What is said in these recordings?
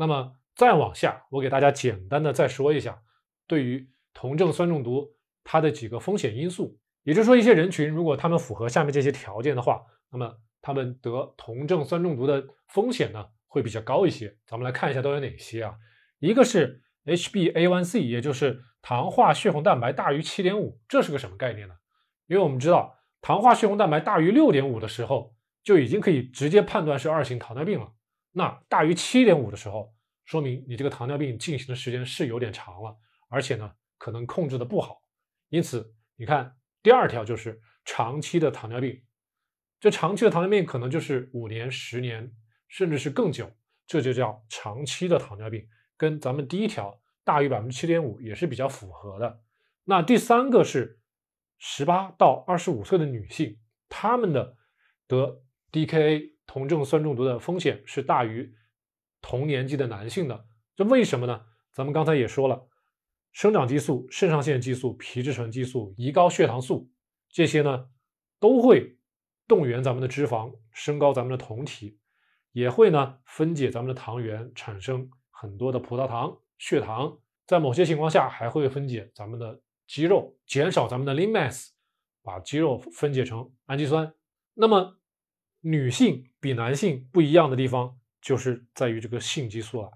那么再往下，我给大家简单的再说一下，对于酮症酸中毒它的几个风险因素，也就是说，一些人群如果他们符合下面这些条件的话，那么他们得酮症酸中毒的风险呢会比较高一些。咱们来看一下都有哪些啊？一个是 HbA1c，也就是糖化血红蛋白大于七点五，这是个什么概念呢？因为我们知道糖化血红蛋白大于六点五的时候，就已经可以直接判断是二型糖尿病了。那大于七点五的时候，说明你这个糖尿病进行的时间是有点长了，而且呢可能控制的不好。因此，你看第二条就是长期的糖尿病，这长期的糖尿病可能就是五年、十年，甚至是更久，这就叫长期的糖尿病，跟咱们第一条。大于百分之七点五也是比较符合的。那第三个是十八到二十五岁的女性，她们的得 DKA 酮症酸中毒的风险是大于同年纪的男性的。这为什么呢？咱们刚才也说了，生长激素、肾上腺激素、皮质醇激素、胰高血糖素这些呢，都会动员咱们的脂肪，升高咱们的酮体，也会呢分解咱们的糖原，产生很多的葡萄糖。血糖在某些情况下还会分解咱们的肌肉，减少咱们的 lean mass，把肌肉分解成氨基酸。那么女性比男性不一样的地方就是在于这个性激素了，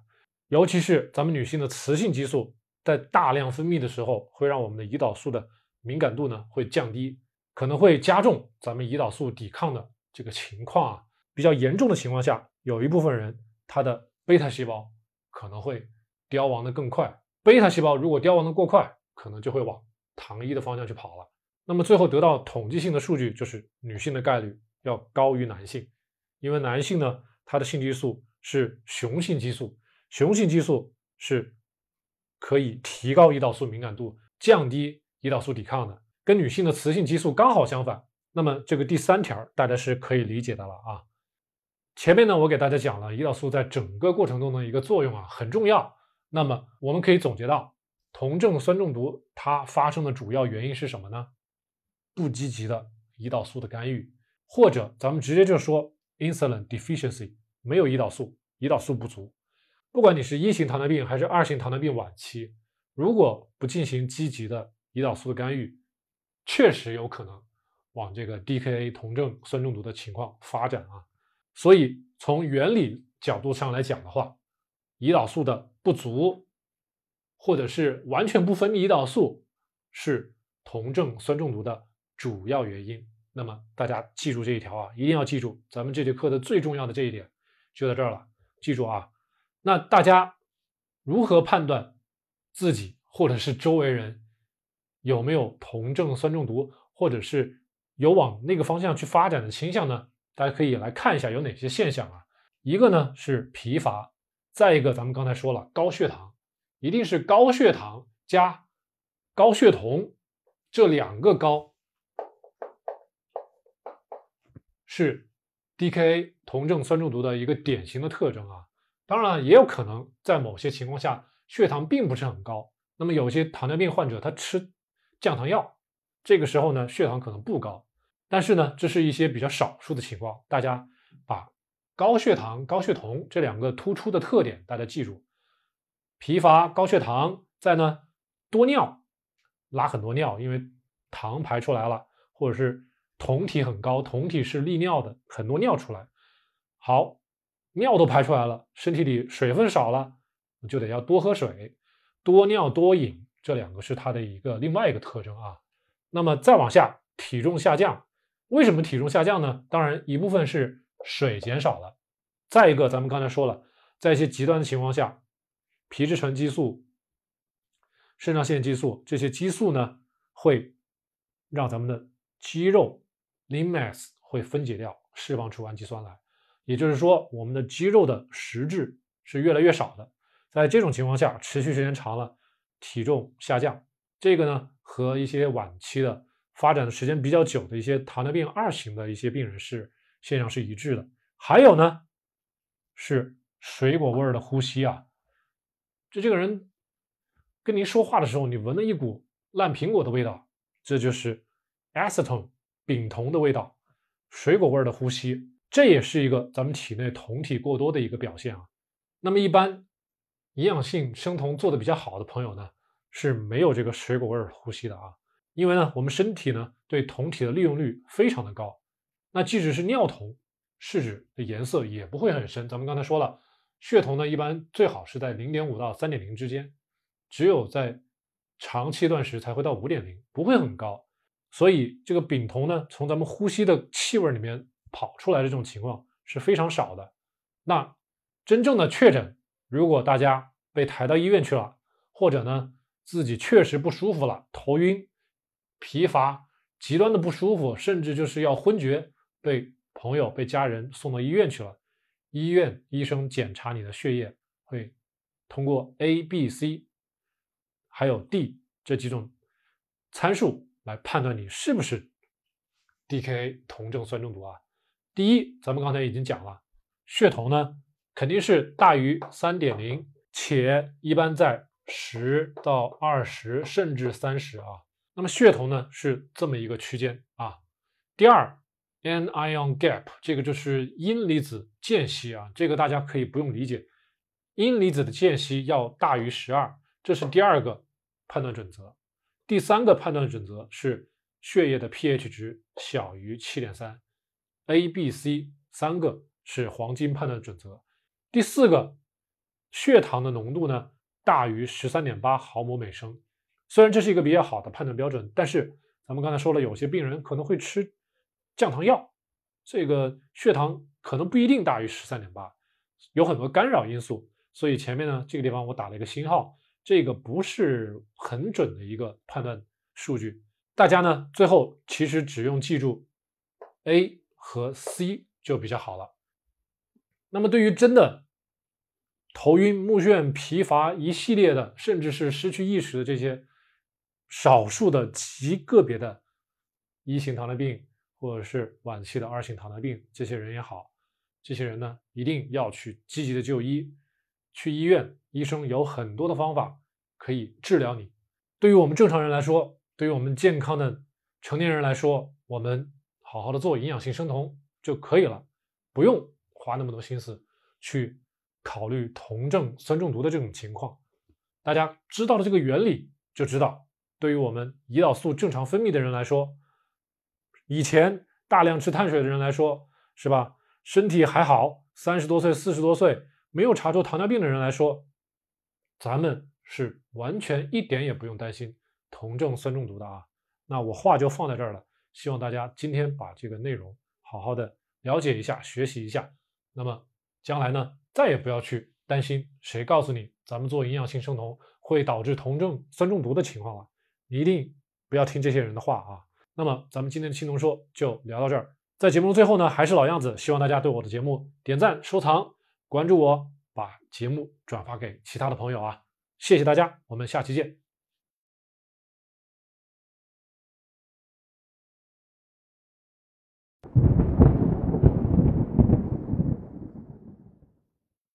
尤其是咱们女性的雌性激素在大量分泌的时候，会让我们的胰岛素的敏感度呢会降低，可能会加重咱们胰岛素抵抗的这个情况啊。比较严重的情况下，有一部分人他的贝塔细胞可能会。凋亡的更快，贝塔细胞如果凋亡的过快，可能就会往糖衣的方向去跑了。那么最后得到统计性的数据，就是女性的概率要高于男性，因为男性呢，他的性激素是雄性激素，雄性激素是可以提高胰岛素敏感度，降低胰岛素抵抗的，跟女性的雌性激素刚好相反。那么这个第三条大家是可以理解的了啊。前面呢，我给大家讲了胰岛素在整个过程中的一个作用啊，很重要。那么我们可以总结到，酮症酸中毒它发生的主要原因是什么呢？不积极的胰岛素的干预，或者咱们直接就说 insulin deficiency，没有胰岛素，胰岛素不足。不管你是一型糖尿病还是二型糖尿病晚期，如果不进行积极的胰岛素的干预，确实有可能往这个 DKA 酮症酸中毒的情况发展啊。所以从原理角度上来讲的话，胰岛素的不足，或者是完全不分泌胰岛素，是酮症酸中毒的主要原因。那么大家记住这一条啊，一定要记住咱们这节课的最重要的这一点，就在这儿了。记住啊，那大家如何判断自己或者是周围人有没有酮症酸中毒，或者是有往那个方向去发展的倾向呢？大家可以来看一下有哪些现象啊。一个呢是疲乏。再一个，咱们刚才说了，高血糖一定是高血糖加高血酮这两个高是 DKA 酮症酸中毒的一个典型的特征啊。当然，也有可能在某些情况下血糖并不是很高。那么有些糖尿病患者他吃降糖药，这个时候呢血糖可能不高。但是呢，这是一些比较少数的情况，大家把。高血糖、高血酮这两个突出的特点，大家记住：疲乏、高血糖，再呢多尿，拉很多尿，因为糖排出来了，或者是酮体很高，酮体是利尿的，很多尿出来。好，尿都排出来了，身体里水分少了，就得要多喝水，多尿多饮，这两个是它的一个另外一个特征啊。那么再往下，体重下降，为什么体重下降呢？当然一部分是。水减少了，再一个，咱们刚才说了，在一些极端的情况下，皮质醇激素、肾上腺激素这些激素呢，会让咱们的肌肉 lean mass 会分解掉，释放出氨基酸来。也就是说，我们的肌肉的实质是越来越少的。在这种情况下，持续时间长了，体重下降，这个呢，和一些晚期的发展的时间比较久的一些糖尿病二型的一些病人是。现象是一致的，还有呢，是水果味儿的呼吸啊。就这个人跟您说话的时候，你闻了一股烂苹果的味道，这就是 acetone 丙酮的味道。水果味儿的呼吸，这也是一个咱们体内酮体过多的一个表现啊。那么一般营养性生酮做的比较好的朋友呢，是没有这个水果味儿呼吸的啊。因为呢，我们身体呢对酮体的利用率非常的高，那即使是尿酮，试纸的颜色也不会很深。咱们刚才说了，血酮呢一般最好是在零点五到三点零之间，只有在长期断食才会到五点零，不会很高。所以这个丙酮呢，从咱们呼吸的气味里面跑出来的这种情况是非常少的。那真正的确诊，如果大家被抬到医院去了，或者呢自己确实不舒服了，头晕。疲乏、极端的不舒服，甚至就是要昏厥，被朋友、被家人送到医院去了。医院医生检查你的血液，会通过 A、B、C 还有 D 这几种参数来判断你是不是 DKA 酮症酸中毒啊。第一，咱们刚才已经讲了，血酮呢肯定是大于三点零，且一般在十到二十甚至三十啊。那么血酮呢是这么一个区间啊。第二，anion gap 这个就是阴离子间隙啊，这个大家可以不用理解。阴离子的间隙要大于十二，这是第二个判断准则。第三个判断准则是血液的 pH 值小于七点三。A、B、C 三个是黄金判断准则。第四个，血糖的浓度呢大于十三点八毫摩每升。虽然这是一个比较好的判断标准，但是咱们刚才说了，有些病人可能会吃降糖药，这个血糖可能不一定大于十三点八，有很多干扰因素。所以前面呢这个地方我打了一个星号，这个不是很准的一个判断数据。大家呢最后其实只用记住 A 和 C 就比较好了。那么对于真的头晕目眩、疲乏一系列的，甚至是失去意识的这些。少数的极个别的一型糖尿病，或者是晚期的二型糖尿病，这些人也好，这些人呢一定要去积极的就医，去医院，医生有很多的方法可以治疗你。对于我们正常人来说，对于我们健康的成年人来说，我们好好的做营养性生酮就可以了，不用花那么多心思去考虑酮症酸中毒的这种情况。大家知道了这个原理，就知道。对于我们胰岛素正常分泌的人来说，以前大量吃碳水的人来说，是吧？身体还好，三十多岁、四十多岁没有查出糖尿病的人来说，咱们是完全一点也不用担心酮症酸中毒的啊。那我话就放在这儿了，希望大家今天把这个内容好好的了解一下、学习一下。那么将来呢，再也不要去担心谁告诉你咱们做营养性生酮会导致酮症酸中毒的情况了。一定不要听这些人的话啊！那么咱们今天的青铜说就聊到这儿。在节目的最后呢，还是老样子，希望大家对我的节目点赞、收藏、关注我，把节目转发给其他的朋友啊！谢谢大家，我们下期见。